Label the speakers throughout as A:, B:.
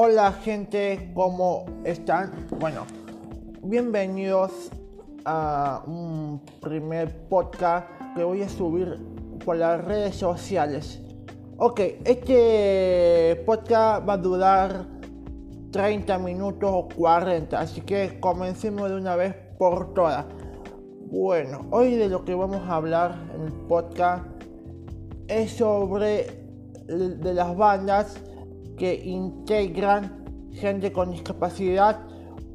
A: Hola gente, ¿cómo están? Bueno, bienvenidos a un primer podcast que voy a subir por las redes sociales. Ok, este podcast va a durar 30 minutos o 40, así que comencemos de una vez por todas. Bueno, hoy de lo que vamos a hablar en el podcast es sobre de las bandas que integran gente con discapacidad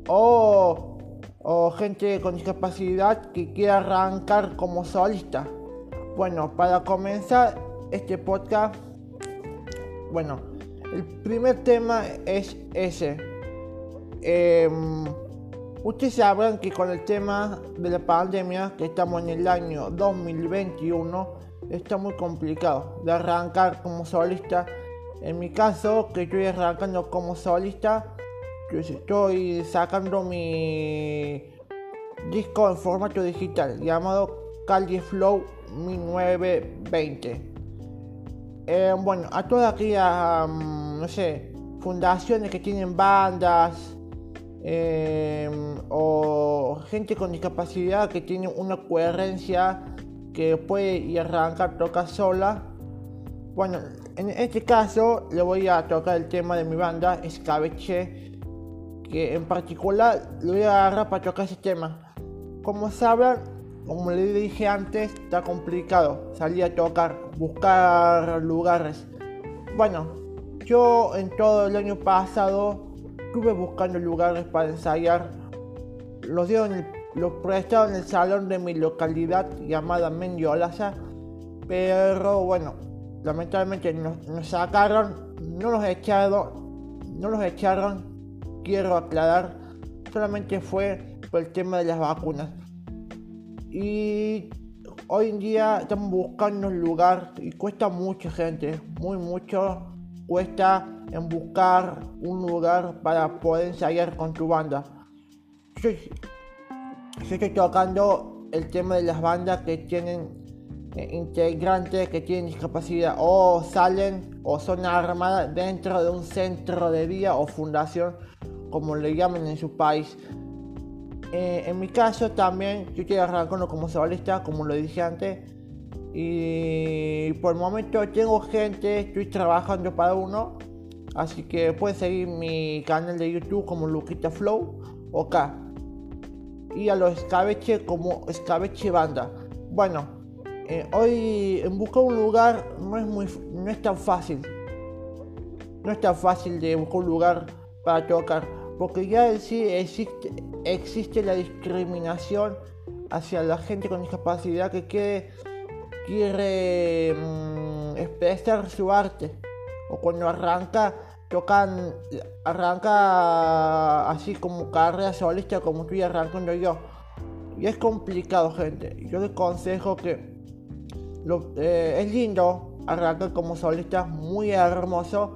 A: o, o gente con discapacidad que quiera arrancar como solista. Bueno, para comenzar este podcast, bueno, el primer tema es ese. Em, ustedes sabrán que con el tema de la pandemia, que estamos en el año 2021, está muy complicado de arrancar como solista. En mi caso, que estoy arrancando como solista, estoy sacando mi disco en formato digital llamado Calle Flow 1920. Eh, bueno, a todas aquellas, mm, fundaciones que tienen bandas eh, o gente con discapacidad que tiene una coherencia que puede a arrancar tocar sola. Bueno, en este caso le voy a tocar el tema de mi banda, Escabeche, que en particular lo voy a agarrar para tocar ese tema. Como sabrán, como le dije antes, está complicado salir a tocar, buscar lugares. Bueno, yo en todo el año pasado estuve buscando lugares para ensayar. Los dieron el los prestaron en el salón de mi localidad llamada Mendiolaza, pero bueno, lamentablemente nos, sacaron, no los echaron, no los echaron, quiero aclarar, solamente fue por el tema de las vacunas. Y hoy en día estamos buscando un lugar y cuesta mucho gente, muy mucho. Cuesta en buscar un lugar para poder ensayar con tu banda. Yo estoy tocando el tema de las bandas que tienen integrantes que tienen discapacidad o salen o son armadas dentro de un centro de día o fundación como le llaman en su país. Eh, en mi caso también yo estoy arrancando como solista como lo dije antes y por el momento tengo gente, estoy trabajando para uno así que puedes seguir mi canal de YouTube como Luquita Flow o acá y a los escabeche como escabeche banda. Bueno, eh, hoy en buscar un lugar no es, muy, no es tan fácil. No es tan fácil de buscar un lugar para tocar, porque ya en sí existe, existe la discriminación hacia la gente con discapacidad que quiere, mm, expresar su arte. O cuando arranca tocan, arranca así como carrera solista como estoy arrancando yo. Y es complicado, gente. Yo les aconsejo que eh, es lindo arrancar como solista, muy hermoso,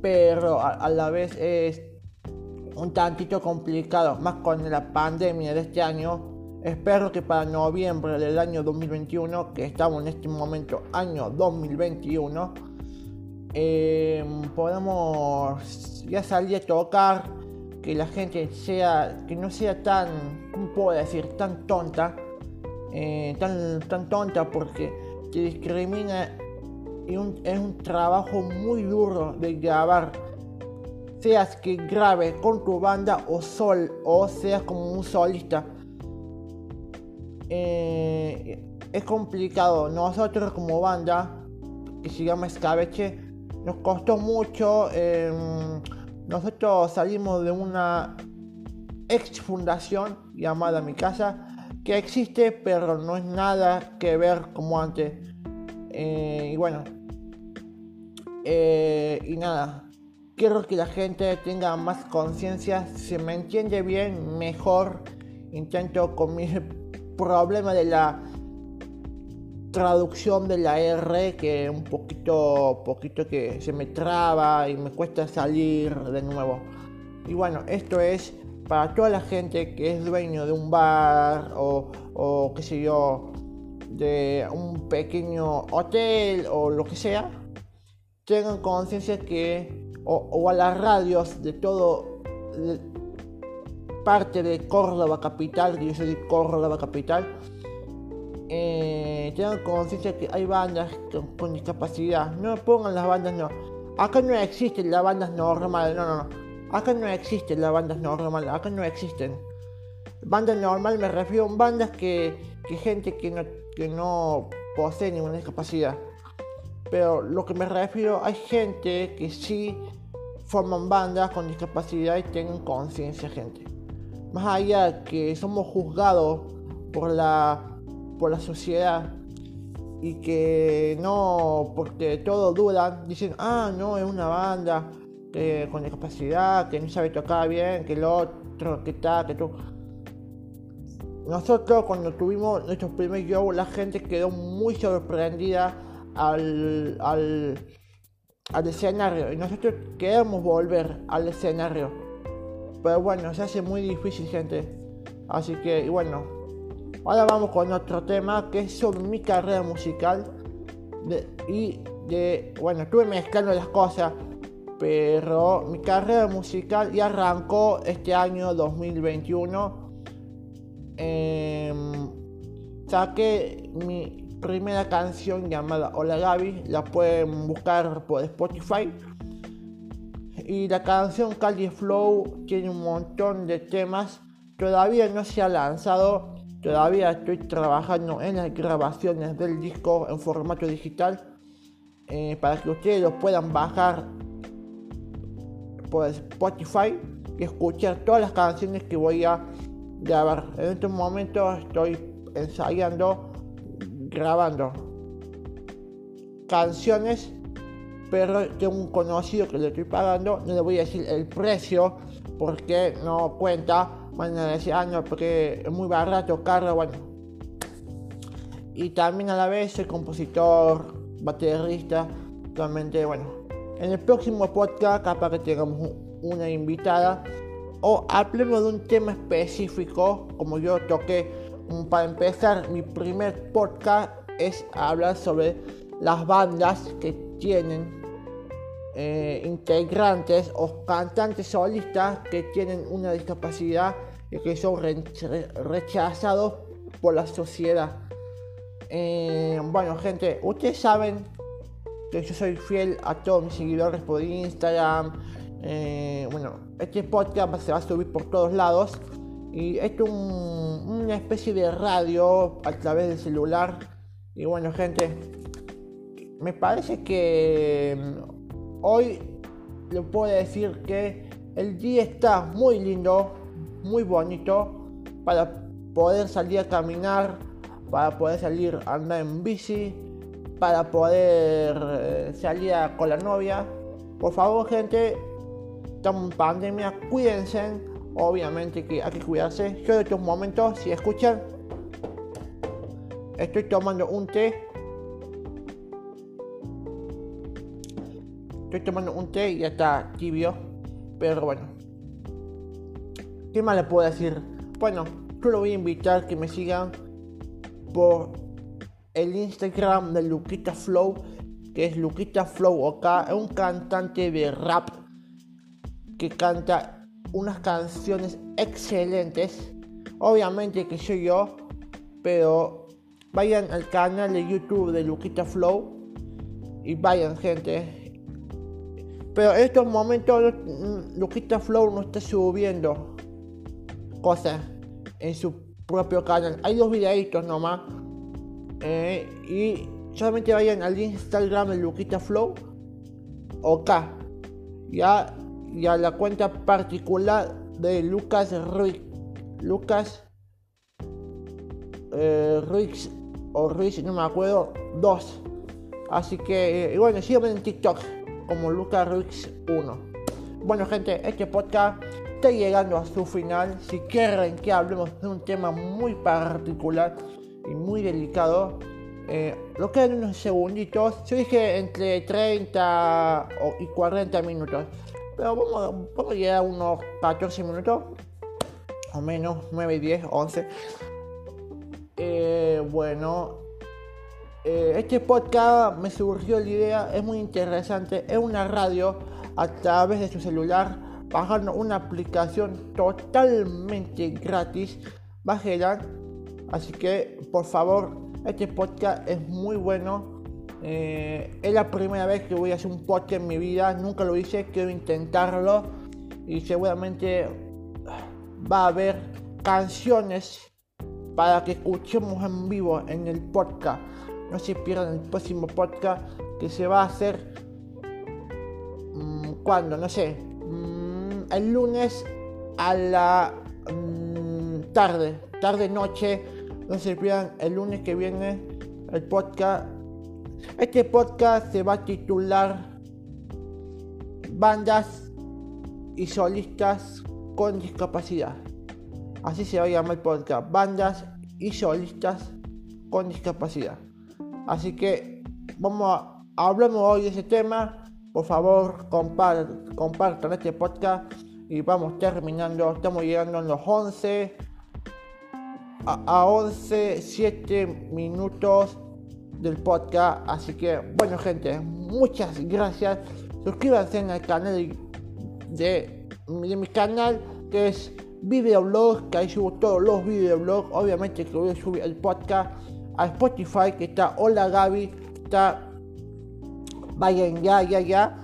A: pero a, la vez es un tantito complicado, más con la pandemia de este año. Espero que para noviembre del año 2021, que estamos en este momento, año 2021, eh, podamos ya salir a tocar, que la gente sea, que no sea tan, ¿cómo puedo decir?, tan tonta, eh, tan, tan tonta porque te discrimina y es un trabajo muy duro de grabar. Seas que grabe con tu banda o sol, o seas como un solista. Eh, es complicado. Nosotros como banda, que se llama Escabeche, nos costó mucho. Em, nosotros salimos de una ex fundación llamada Mi Casa, que existe, pero no es nada que ver como antes. Eh, y bueno, eh, y nada, quiero que la gente tenga más conciencia, se me entiende bien, mejor. Intento con mi problema de la traducción de la R que un poquito, poquito que se me traba y me cuesta salir de nuevo. Y bueno, esto es para toda la gente que es dueño de un bar o, o qué sé yo, de un pequeño hotel o lo que sea, tengan conciencia que o, a las radios de todo parte de Córdoba capital, que yo soy de Córdoba capital, eh, tengan conciencia que hay bandas con, discapacidad. No pongan las bandas, no. Acá no existen las bandas normales, no, no, no. Acá no existen las bandas normales, acá no existen. Bandas normal me refiero a bandas que, que gente que no, que no posee ninguna discapacidad. Pero lo que me refiero, hay gente que sí forman bandas con discapacidad y tienen conciencia, gente. Más allá que somos juzgados por la por la sociedad y que no, porque todo dudan, dicen, ah, no, es una banda con discapacidad, que no sabe tocar bien, que el otro, que tal, que tú. Nosotros cuando tuvimos nuestro primer show, la gente quedó muy sorprendida al, al, al escenario y nosotros queremos volver al escenario. Pero bueno, se hace muy difícil, gente. Así que, bueno, Ahora vamos con otro tema que es sobre mi carrera musical. y de, bueno, estuve mezclando las cosas, pero mi carrera musical ya arrancó este año 2021. Em, saqué mi primera canción llamada Hola Gaby, la pueden buscar por Spotify. Y la canción Cali Flow tiene un montón de temas, todavía no se ha lanzado. Todavía estoy trabajando en las grabaciones del disco en formato digital. Eh, para que ustedes lo puedan bajar por Spotify y escuchar todas las canciones que voy a grabar. En este momento estoy ensayando, grabando canciones, pero tengo un conocido que le estoy pagando. No le voy a decir el precio porque no cuenta bueno, a no, porque es muy barato, caro, bueno. Y también a la vez soy compositor, baterista, realmente, bueno. En el próximo podcast capaz que tengamos una invitada o hablemos de un tema específico, como yo toqué. Para empezar, mi primer podcast es hablar sobre las bandas que tienen eh, integrantes o cantantes solistas que tienen una discapacidad y que son rechazados por la sociedad. Eh, bueno, gente, ustedes saben que yo soy fiel a todos mis seguidores por Instagram. Eh, bueno, este podcast se va a subir por todos lados. Y esto es una especie de radio a través del celular. Y bueno, gente, me parece que mm, hoy le puedo decir que el día está muy lindo muy bonito para poder salir a caminar, para poder salir a andar en bici, para poder eh, salir con la novia. Por favor, gente, estamos en pandemia, cuídense. Obviamente que hay que cuidarse. Yo en estos momentos, si escuchan, estoy tomando un té. Estoy tomando un té y ya está tibio. Pero bueno, ¿Qué más le puedo decir? Bueno, yo lo voy a invitar que me sigan por el Instagram de Luquita Flow, que es Luquita Flow acá, es un cantante de rap que canta unas canciones excelentes. Obviamente que soy yo, pero vayan al canal de YouTube de Luquita Flow y vayan gente. Pero en estos momentos Luquita Flow no está subiendo cosas en su propio canal. Hay dos videitos nomás. Eh, y solamente vayan al Instagram de Luquita Flow. Ok. Ya, ya la cuenta particular de Lucas Ruiz. Lucas eh, Ruiz o Ruiz, no me acuerdo. Dos. Así que, eh, bueno, síganme en TikTok como Lucas Ruiz 1. Bueno, gente, este podcast está llegando a su final. Si quieren que hablemos de un tema muy particular y muy delicado, eh, lo quedan unos segunditos. Yo dije entre 30 y 40 minutos. Pero vamos, vamos a llegar a unos 14 minutos. O menos, 9, 10, 11. bueno, eh, este podcast me surgió la idea, es muy interesante. Es una radio a través de su celular bajando una aplicación totalmente gratis. Bájela. Así que por favor, este podcast es muy bueno. Eh, es la primera vez que voy a hacer un podcast en mi vida. Nunca lo hice, quiero intentarlo. Y seguramente va a haber canciones para que escuchemos en vivo en el podcast. No se pierdan el próximo podcast que se va a hacer mmm, cuando, no sé, mmm, el lunes a la mmm, tarde, tarde noche. No se pierdan el lunes que viene el podcast. Este podcast se va a titular Bandas y solistas con discapacidad. Así se va a llamar el podcast. Bandas y solistas con discapacidad. Así que vamos a hablamos hoy de ese tema. Por favor, compartan este podcast y vamos terminando. Estamos llegando a los 11 a, a 11 7 minutos del podcast. Así que, bueno, gente, muchas gracias. Suscríbanse en el canal de, mi canal que es videoblog, que ahí subo todos los videoblogs. Obviamente que voy a subir el podcast a Spotify, que está Hola Gaby, está vayan ya, ya, ya.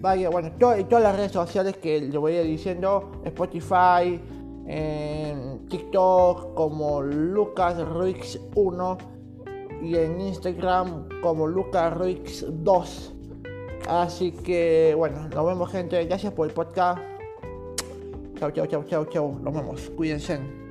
A: Vaya, bueno, todas las redes sociales que le voy a ir diciendo, Spotify, en TikTok como Lucas 1 y en Instagram como Lucas 2. Así que bueno, nos vemos gente, gracias por el podcast. Chao, chao, chao, chao, chao, nos vemos, cuídense.